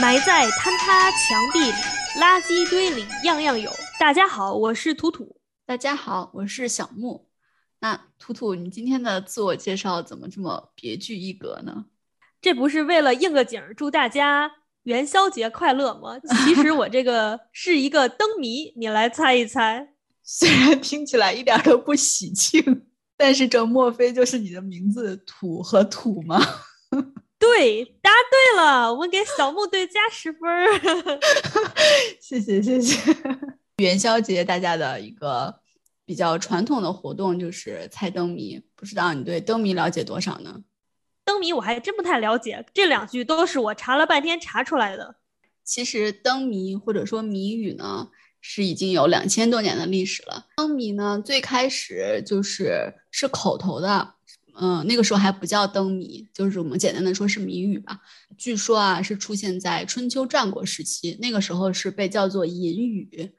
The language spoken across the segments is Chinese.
埋在坍塌墙壁里、垃圾堆里，样样有。大家好，我是图图。大家好，我是小木。那图图，你今天的自我介绍怎么这么别具一格呢？这不是为了应个景儿，祝大家元宵节快乐吗？其实我这个 是一个灯谜，你来猜一猜。虽然听起来一点都不喜庆，但是这莫非就是你的名字“土”和“土”吗？对，答对了，我们给小木队加十分儿。谢谢谢谢。元宵节大家的一个比较传统的活动就是猜灯谜，不知道你对灯谜了解多少呢？灯谜我还真不太了解，这两句都是我查了半天查出来的。其实灯谜或者说谜语呢，是已经有两千多年的历史了。灯谜呢，最开始就是是口头的。嗯，那个时候还不叫灯谜，就是我们简单的说是谜语吧。据说啊，是出现在春秋战国时期，那个时候是被叫做隐语。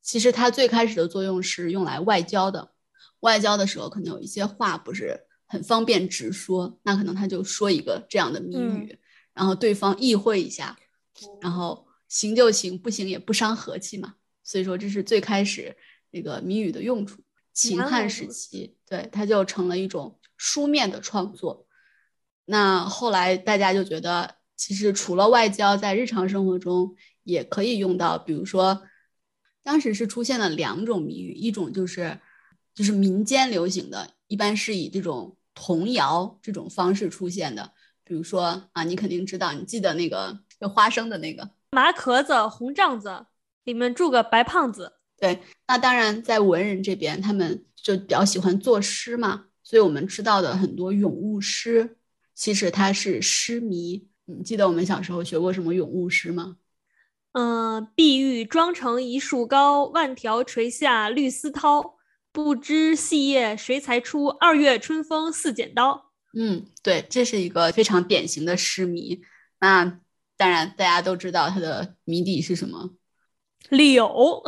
其实它最开始的作用是用来外交的，外交的时候可能有一些话不是很方便直说，那可能他就说一个这样的谜语，然后对方意会一下，然后行就行，不行也不伤和气嘛。所以说这是最开始那个谜语的用处。秦汉时期，对它就成了一种。书面的创作，那后来大家就觉得，其实除了外交，在日常生活中也可以用到。比如说，当时是出现了两种谜语，一种就是就是民间流行的，一般是以这种童谣这种方式出现的。比如说啊，你肯定知道，你记得那个有花生的那个麻壳子、红帐子里面住个白胖子。对，那当然在文人这边，他们就比较喜欢作诗嘛。所以我们知道的很多咏物诗，其实它是诗谜。你记得我们小时候学过什么咏物诗吗？嗯，碧玉妆成一树高，万条垂下绿丝绦。不知细叶谁裁出？二月春风似剪刀。嗯，对，这是一个非常典型的诗谜。那当然，大家都知道它的谜底是什么？柳。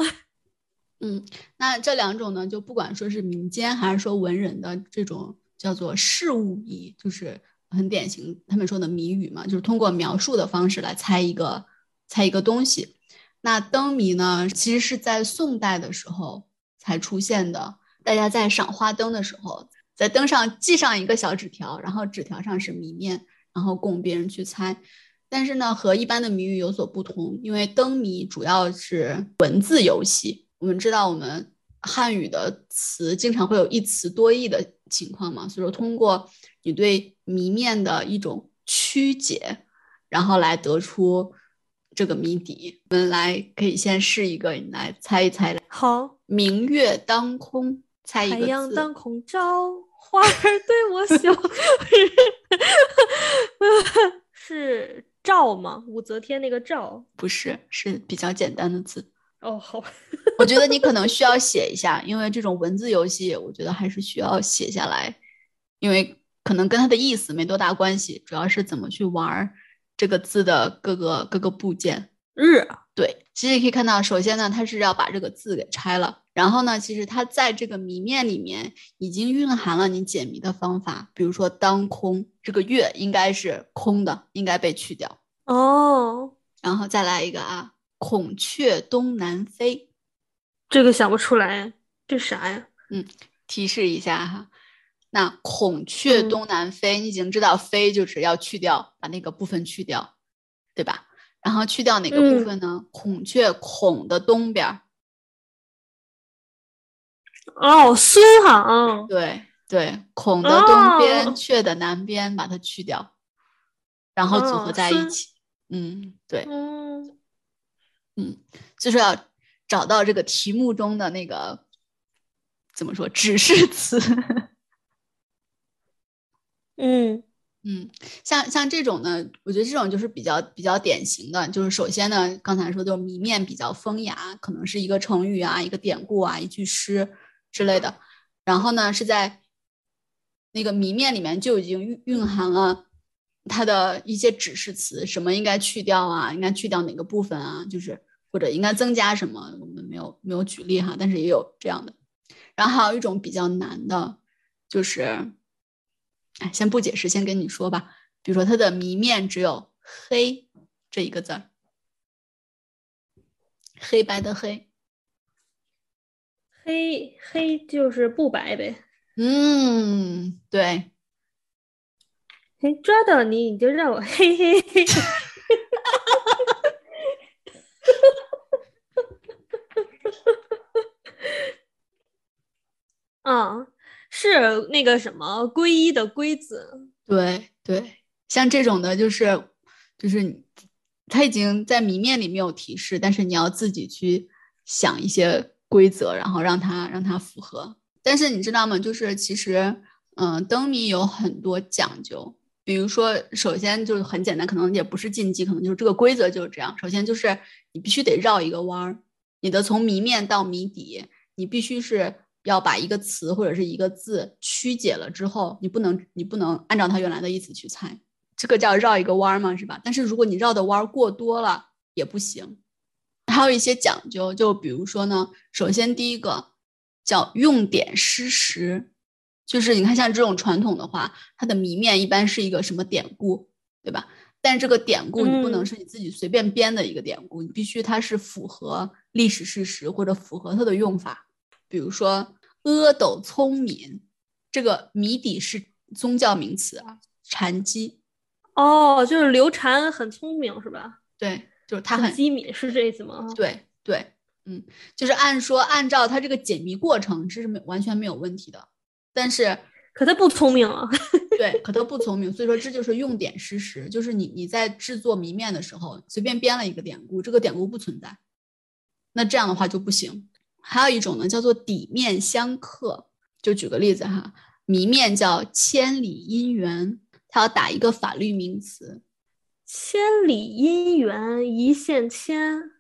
嗯，那这两种呢，就不管说是民间还是说文人的这种叫做事物谜，就是很典型，他们说的谜语嘛，就是通过描述的方式来猜一个猜一个东西。那灯谜呢，其实是在宋代的时候才出现的。大家在赏花灯的时候，在灯上系上一个小纸条，然后纸条上是谜面，然后供别人去猜。但是呢，和一般的谜语有所不同，因为灯谜主要是文字游戏。我们知道，我们汉语的词经常会有一词多义的情况嘛，所以说通过你对谜面的一种曲解，然后来得出这个谜底。我们来可以先试一个，你来猜一猜。好，明月当空，猜一个字。太阳当空照，花儿 对我笑。是赵吗？武则天那个赵？不是，是比较简单的字。哦，好，我觉得你可能需要写一下，因为这种文字游戏，我觉得还是需要写下来，因为可能跟它的意思没多大关系，主要是怎么去玩这个字的各个各个部件。日，对，其实你可以看到，首先呢，它是要把这个字给拆了，然后呢，其实它在这个谜面里面已经蕴含了你解谜的方法，比如说当空，这个月应该是空的，应该被去掉。哦，然后再来一个啊。孔雀东南飞，这个想不出来，这啥呀？嗯，提示一下哈，那孔雀东南飞，你已经知道飞就是要去掉，把那个部分去掉，对吧？然后去掉哪个部分呢？孔雀孔的东边。哦，孙行。对对，孔的东边，雀的南边，把它去掉，然后组合在一起。嗯，对。嗯，就是要找到这个题目中的那个怎么说指示词。嗯 嗯，像像这种呢，我觉得这种就是比较比较典型的，就是首先呢，刚才说就是谜面比较风雅，可能是一个成语啊，一个典故啊，一句诗之类的。然后呢，是在那个谜面里面就已经蕴蕴含了它的一些指示词，什么应该去掉啊，应该去掉哪个部分啊，就是。或者应该增加什么？我们没有没有举例哈，但是也有这样的。然后还有一种比较难的，就是，哎，先不解释，先跟你说吧。比如说它的谜面只有黑这一个字儿，黑白的黑，黑黑就是不白呗。嗯，对，哎，抓到你，你就让我嘿 嘿嘿。啊，是那个什么皈依的皈字。对对，像这种的，就是就是，它已经在谜面里面有提示，但是你要自己去想一些规则，然后让它让它符合。但是你知道吗？就是其实，嗯、灯谜有很多讲究。比如说，首先就是很简单，可能也不是禁忌，可能就是这个规则就是这样。首先就是你必须得绕一个弯儿，你的从谜面到谜底，你必须是要把一个词或者是一个字曲解了之后，你不能你不能按照它原来的意思去猜，这个叫绕一个弯儿嘛，是吧？但是如果你绕的弯儿过多了也不行，还有一些讲究，就比如说呢，首先第一个叫用典失实，就是你看像这种传统的话，它的谜面一般是一个什么典故，对吧？但是这个典故你不能嗯是你自己随便编的一个典故，你必须它是符合历史事实或者符合它的用法。比如说阿斗聪明，这个谜底是宗教名词啊，禅机，哦，就是刘禅很聪明是吧？对，就是他很机敏是这意思吗？对对，嗯，就是按说按照他这个解谜过程，这是没完全没有问题的。但是可他不聪明啊。对，可他不聪明，所以说这就是用典失实，就是你你在制作谜面的时候随便编了一个典故，这个典故不存在，那这样的话就不行。还有一种呢，叫做底面相克，就举个例子哈，谜面叫千里姻缘，它要打一个法律名词，千里姻缘一线牵，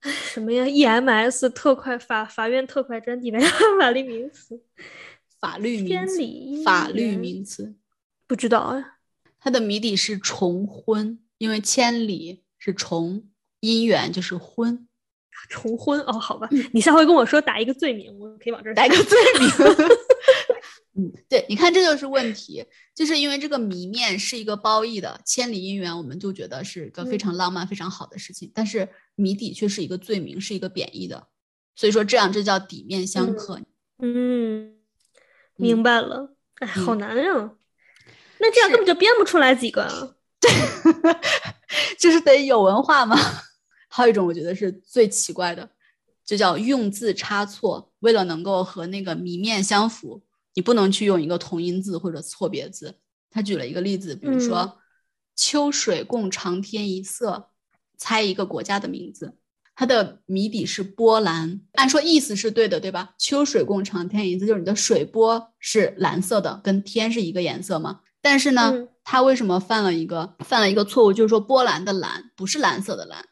哎，什么呀？EMS 特快法法院特快专题没有法律名词，法律名千词，里姻法律名词。不知道啊。它的谜底是重婚，因为千里是重，姻缘就是婚，重婚哦，好吧，你下回跟我说打一个罪名，我可以往这儿打一个罪名。嗯，对，你看这就是问题，就是因为这个谜面是一个褒义的，千里姻缘，我们就觉得是一个非嗯常浪漫、非常好的事情，但是谜底却是一个罪名，是一个贬义的，所以说这样这叫底面相嗯克。嗯，明白了。哎，好嗯难啊！那这样根本就编不出来几个啊。对 就是得有文化嘛。还有一种我觉得是最奇怪的，就叫用字差错。为了能够和那个谜面相符，你不能去用一个同音字或者错别字。他举了一个例子，比如说嗯“秋水共长天一色”，猜一个国家的名字。它的谜底是波兰，按说意思是对的，对吧？秋水共长天一色，就是你的水波是蓝色的，跟天是一个颜色嘛。但是呢，嗯他为什么犯了一个犯了一个错误？就是说波兰的蓝不是蓝色的蓝，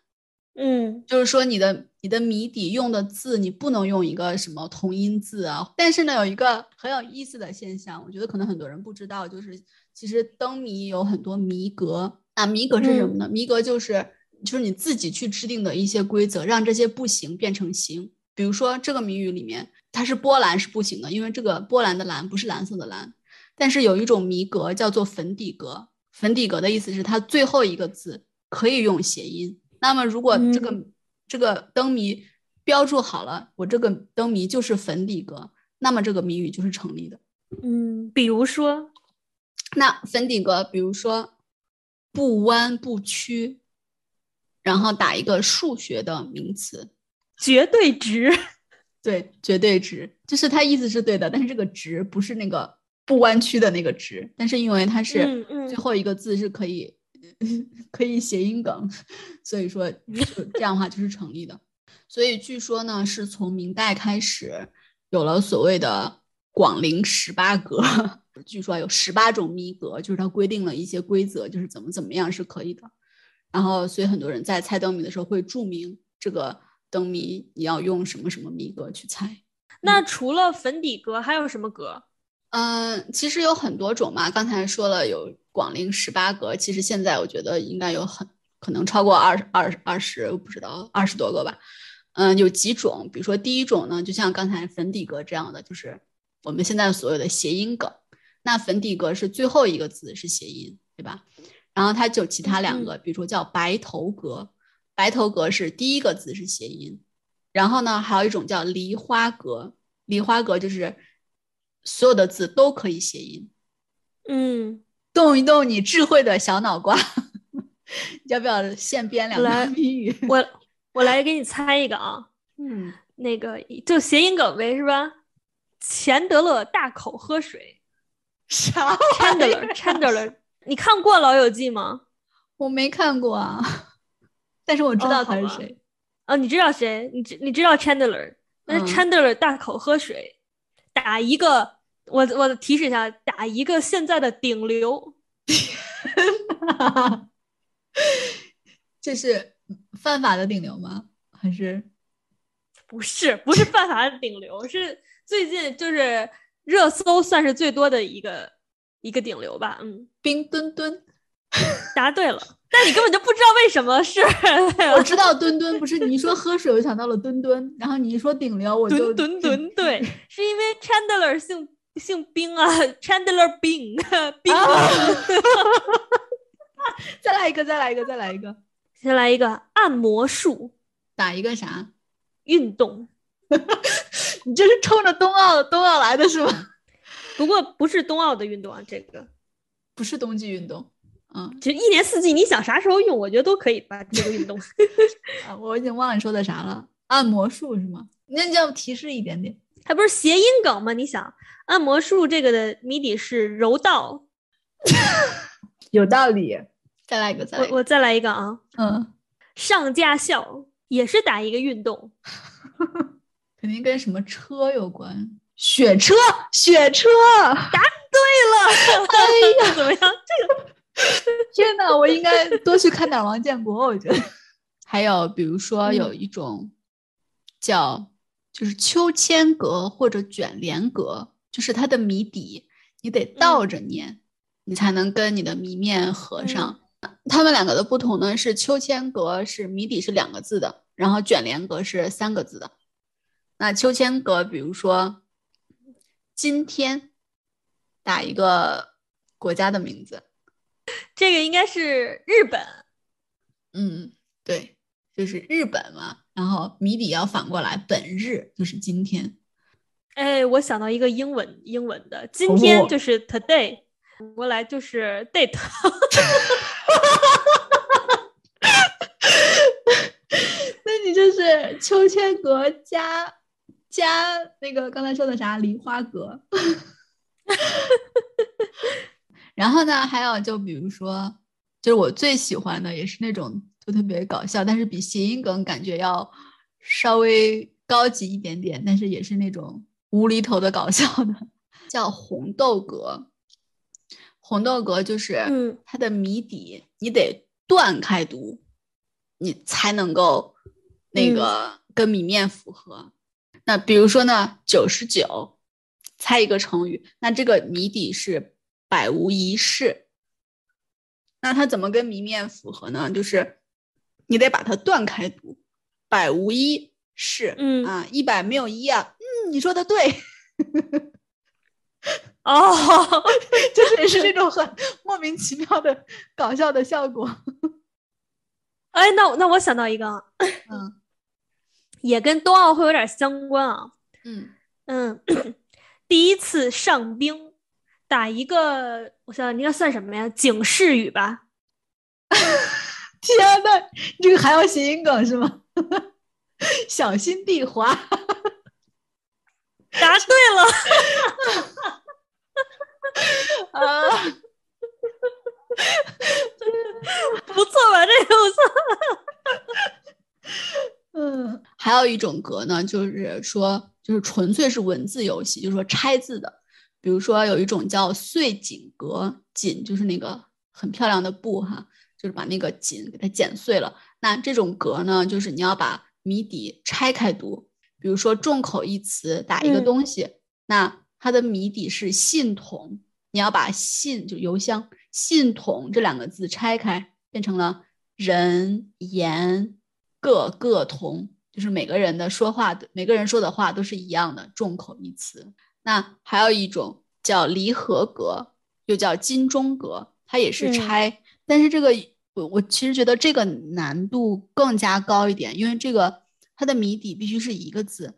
嗯就是说你的你的谜底用的字你不能用一个什么同音字啊。但是呢，有一个很有意思的现象，我觉得可能很多人不知道，就是其实灯谜有很多谜格啊。谜格是什么呢？谜格就是就是你自己去制定的一些规则，让这些不行变成行。比如说这个谜语里面，它是波兰是不行的，因为这个波兰的蓝不是蓝色的蓝。但是有一种谜格叫做粉底格，粉底格的意思是它最后一个字可以用谐音。那么如果这个、嗯。这个灯谜标注好了，我这个灯谜就是粉底格，那么这个谜语就是成立的。嗯，比如说，那粉底格，比如说不弯不曲，然后打一个数学的名词，绝对值。对，绝对值，就是它意思是对的，但是这个值不是那个不弯曲的那个值，但是因为它是最后一个字是可以、可以谐音梗，所以说就这样的话就是成立的。所以据说呢，是从明代开始有了所谓的广陵十八格，据说有十八种谜格，就是它规定了一些规则，就是怎么怎么样是可以的。然后，所以很多人在猜灯谜的时候会注明这个灯谜你要用什么什么谜格去猜。那除了粉底格还有什么格？嗯，其实有很多种嘛。刚才说了有广陵十八阁，其实现在我觉得应该有很可能超过二二二十，不知道二十多个吧。嗯，有几种，比如说第一种呢，就像刚才粉底格这样的，就是我们现在所有的谐音梗。那粉底格是最后一个字是谐音，对吧？然然后它就其他两个，比如说叫白头阁，白头阁是第一个字是谐音，然后呢，还有一种叫梨花阁，梨花阁就是所有的字都可以谐音。嗯，动一动你智慧的小脑瓜，要不要现编两个谜语？我我来给你猜一个啊，嗯，那个就谐音梗呗，是吧？钱德勒大口喝水啥？Chandler，Chandler，你看过《老友记》吗？我没看过啊，但是我知道他是谁。哦，你知道谁？你知你知道 Chandler？那 Chandler 大口喝水，打一个，我我提示一下，打一个现在的顶流。这是犯法的顶流吗？还是不是？不是犯法的顶流，是。最近就是热搜算是最多的一个一个顶流吧，嗯，冰墩墩，答对了，但你根本就不知道为什么是。我知道墩墩不是你一说喝水，我想到了墩墩，然后你一说顶流，我就墩墩墩，对，是因为 Chandler 姓姓冰啊，Chandler 冰冰。再来一个，再来一个，再来一个，先来一个按摩术，打一个啥运动？你这是冲着冬奥冬奥来的是吗？不过不是冬奥的运动啊，这个不是冬季运动。嗯，其实一年四季你想啥时候用，我觉得都可以吧这个运动。啊，我已经忘了你说的啥了。按摩术是吗？那你要提示一点点。它不是谐音梗吗？你想，按摩术这个的谜底是柔道。有道理。再来一个，再我我再来一个啊。嗯，上驾校也是打一个运动。肯定跟什么车有关？雪车，雪车，答对了！哎呀，怎么样？这个 天哪，我应该多去看点王建国。我觉得 还有，比如说有一种叫就是秋千格或者卷帘格，就是它的谜底你得倒着念，你才能跟你的谜面合上。它们两个的不同呢是秋千格是谜底是两个字的，然后卷帘格是三个字的。那秋千格，比如说今天打一个国家的名字，这个应该是日本。嗯，对，就是日本嘛。然后谜底要反过来，本日就是今天。哎，我想到一个英文，英文的今天就是 today，反过来就是 date。那你就是秋千格加。加那个刚才说的啥梨花阁，然后呢，还有就比如说，就是我最喜欢的，也是那种就特别搞笑，但是比谐音梗感觉要稍微高级一点点，但是也是那种无厘头的搞笑的，叫红豆格。红豆格就是它的谜底，你得断开读，你才能够那个跟谜面符合。那比如说呢，九十九，猜一个成语。那这个谜底是百无一失。那它怎么跟谜面符合呢？就是你得把它断开读，百无一是。嗯啊，一百没有一啊。嗯，你说的对。哦，就是是这种很莫名其妙的搞笑的效果。哎，那那我想到一个，嗯。也跟冬奥会有点相关啊，嗯嗯，第一次上冰，打一个，我想想应该算什么呀？警示语吧。天呐，这个还要谐音梗是吗？小心地滑。答对了。啊，不错吧？这个不错。嗯，还有一种格呢，就是说，就是纯粹是文字游戏，就是说拆字的。比如说有一种叫碎锦格，锦就是那个很漂亮的布哈，就是把那个锦给它剪碎了。那这种格呢，就是你要把谜底拆开读。比如说众口一词打一个东西，那它的谜底是信筒，你要把信就邮箱信筒这两个字拆开，变成了人言。各个同，就是每个人的说话，每个人说的话都是一样的，众口一词。那还有一种叫离合格，又叫金钟格，它也是拆。但是这个我我其实觉得这个难度更加高一点，因为这个它的谜底必须是一个字，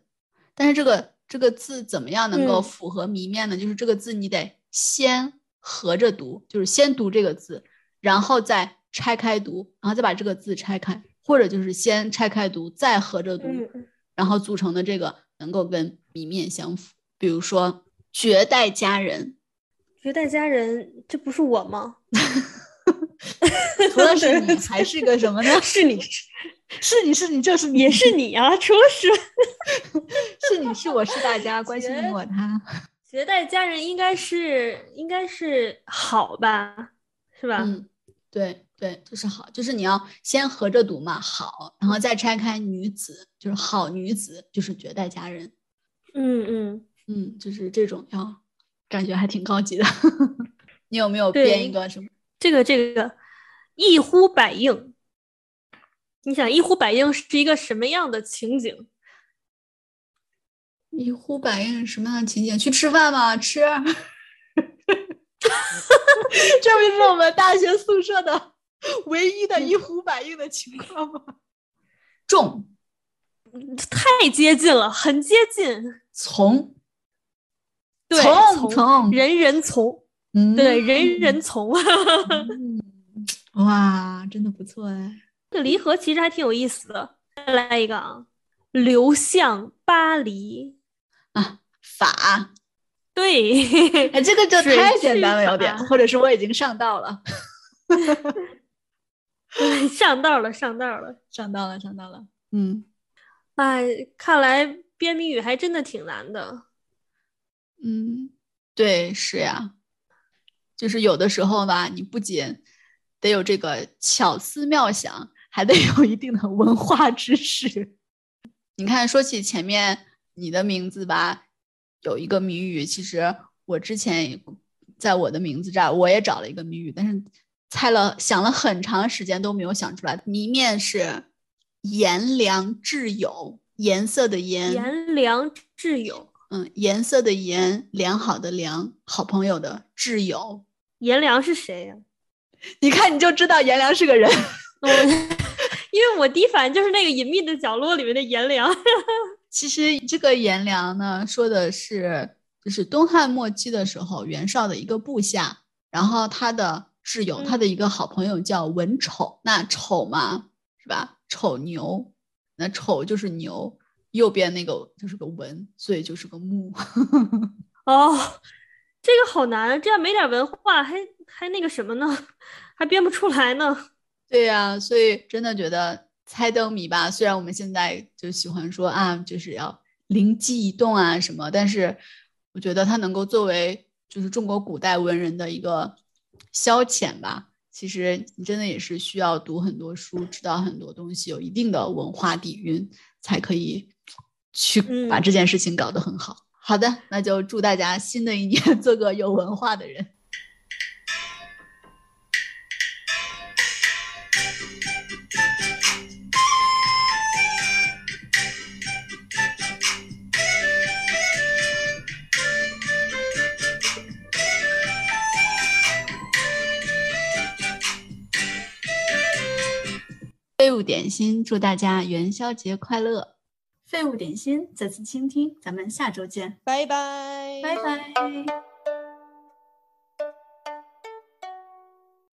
但是这个这个字怎么样能够嗯。符合谜面呢？就是这个字你得先合着读，就是先读这个字，然后再拆开读，然后再把这个字拆开，或者就是先拆开读，再合着读，嗯。然后组成的这个能够跟谜面相符。比如说“绝代佳人绝代佳人，这不是我吗？”，除了是你，还是个什么呢？是你，是你是你就是你，也是你啊！除了是 是你是我是大家，关心你我他。绝代佳人，应该是应该是好吧？是吧？嗯，对对，就是好，就是你要先合着读嘛，好，然后再拆开女子，就是好女子，就是绝代佳人。嗯嗯，嗯，就是这种要感觉还挺高级的。你有没有编一个什么？这个这个一呼百应，你想一呼百应是一个什么样的情景？一呼百应什么样的情景？去吃饭吗？吃。这不就是我们大学宿舍的 唯一的一呼百应的情况吗？众太接近了，很接近。从对，从从人人从，嗯对，人人从。嗯哇，真的不错哎。这离合其实还挺有意思的。再来一个啊，流向巴黎。啊，法，对，哎，这个就太简单了，去有点，或者是我已经上道了，上道了，上道了。上道了，上道了。嗯哎，看来编谜语还真的挺难的。嗯，对，是呀，就是有的时候吧，你不仅得有这个巧思妙想，还得有一定的文化知识。你看，说起前面你的名字吧，有一个谜语，其实我之前也在我的名字这儿，我也找了一个谜语，但是猜了想了很长时间都没有想出来。谜面是颜良挚友，颜色的颜，颜良挚友，嗯，颜色的颜，良好的良，好朋友的挚友。颜良是谁呀、你看你就知道颜良是个人。我 因为我第一反应就是那个隐秘的角落里面的颜良。其实这个颜良呢，说的是就是东汉末期的时候，袁绍的一个部下，然后他的挚友，他的一个好朋友叫文丑。那丑嘛，是吧？丑牛，那丑就是牛，右边那个就是个文，所以就是个木。哦，这个好难，这样没点文化还还那个什么呢？还编不出来呢。对呀、所以真的觉得猜灯谜吧，虽然我们现在就喜欢说啊，就是要灵机一动啊什么，但是我觉得它能够作为就是中国古代文人的一个消遣吧。其实你真的也是需要读很多书，知道很多东西，有一定的文化底蕴，才可以去把嗯这件事情搞得很好。好的，那就祝大家新的一年 做个有文化的人。点心，祝大家元宵节快乐！废物点心，再次倾听，咱们下周见，拜拜，拜拜。